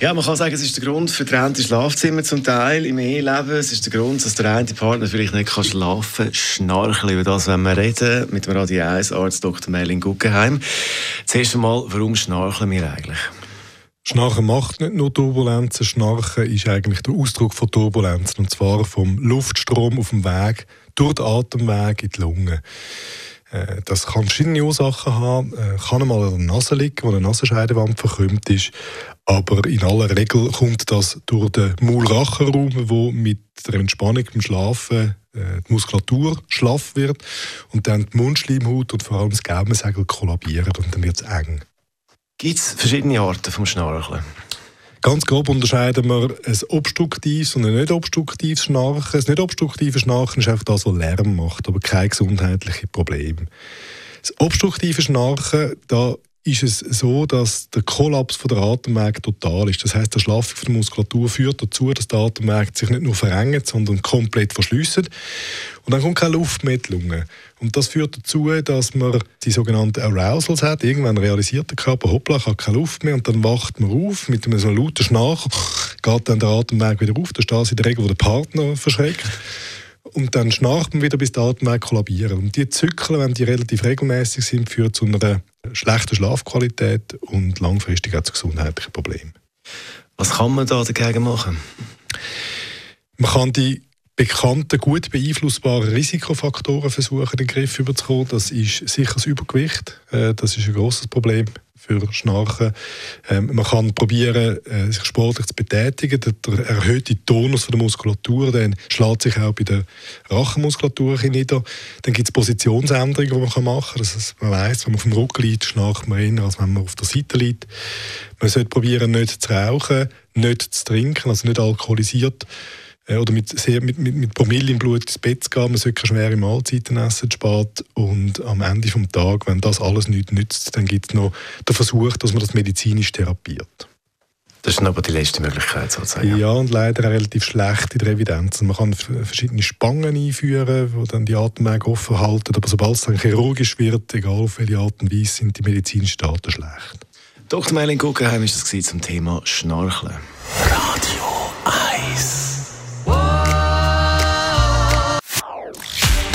ja, man kann sagen, es ist der Grund für getrennte Schlafzimmer zum Teil im Eheleben. Es ist der Grund, dass der eine Partner vielleicht nicht kann schlafen kann. Schnarchen, über das wenn wir reden mit dem Radio 1 Arzt Dr. Melin Guggenheim. Zuerst einmal, warum schnarchen wir eigentlich? Schnarchen macht nicht nur Turbulenzen, Schnarchen ist eigentlich der Ausdruck von Turbulenzen, und zwar vom Luftstrom auf dem Weg durch den Atemweg in die Lunge. Äh, das kann verschiedene Ursachen haben. Äh, kann einmal an der Nase liegen, wo eine Nasenscheidewand verkrümmt ist. Aber in aller Regel kommt das durch den Maulrachenraum, wo mit der Entspannung beim Schlafen äh, die Muskulatur schlaff wird und dann die Mundschleimhaut und vor allem das Gaumensegel kollabieren und dann wird es eng. Gibt es verschiedene Arten vom Schnarchen? Ganz grob unterscheiden wir ein obstruktives und ein nicht obstruktives Schnarchen. Das nicht obstruktive Schnarchen ist einfach das, was Lärm macht, aber kein gesundheitliches Problem. Das obstruktive Schnarchen, da ist es so, dass der Kollaps der Atemwege total ist. Das heißt, der Schlaffung der Muskulatur führt dazu, dass der Atemwege sich nicht nur verengt, sondern komplett verschließt. Und dann kommt keine Luft mehr in die Lunge. Und das führt dazu, dass man die sogenannten Arousals hat. Irgendwann realisiert der Körper, hoppla, ich habe keine Luft mehr. Und dann wacht man auf mit einem lauten Schnarch, geht dann der Atemweg wieder auf. Da das in der Regel, wo der Partner verschreckt. Und dann schnarcht man wieder, bis der Atemweg kollabiert. Und die Zyklen, wenn die relativ regelmäßig sind, führen zu einer schlechten Schlafqualität und langfristig auch zu gesundheitlichen Problemen. Was kann man da dagegen machen? Man kann die bekannten, gut beeinflussbaren Risikofaktoren versuchen, in den Griff zu bekommen. Das ist sicher das Übergewicht. Äh, das ist ein großes Problem für Schnarchen. Ähm, man kann probieren, äh, sich sportlich zu betätigen. Der, erhöhte Tonus der Muskulatur dann schlägt sich auch bei der Rachenmuskulatur nieder. Dann gibt es Positionsänderungen, die man machen kann. Das man weiß, wenn man auf dem Rücken liegt, schnarcht man eher, als wenn man auf der Seite liegt. Man sollte probieren, nicht zu rauchen, nicht zu trinken, also nicht alkoholisiert äh, oder mit, sehr, mit, mit, mit Promille im Blut ins Bett zu gehen. Man sollte keine schwere Mahlzeiten essen, spät. Und am Ende des Tages, wenn das alles nichts nützt, dann gibt es noch den Versuch, dass man das medizinisch therapiert. Das ist aber die letzte Möglichkeit sozusagen. Ja, und leider relativ schlecht in der Evidenz. Man kann verschiedene Spangen einführen, die dann die Atemwege offen halten, aber sobald es dann chirurgisch wird, egal auf welche Art und Weise, sind die medizinischen Daten schlecht. Dr. Melin Guggenheim war das zum Thema Schnarchen.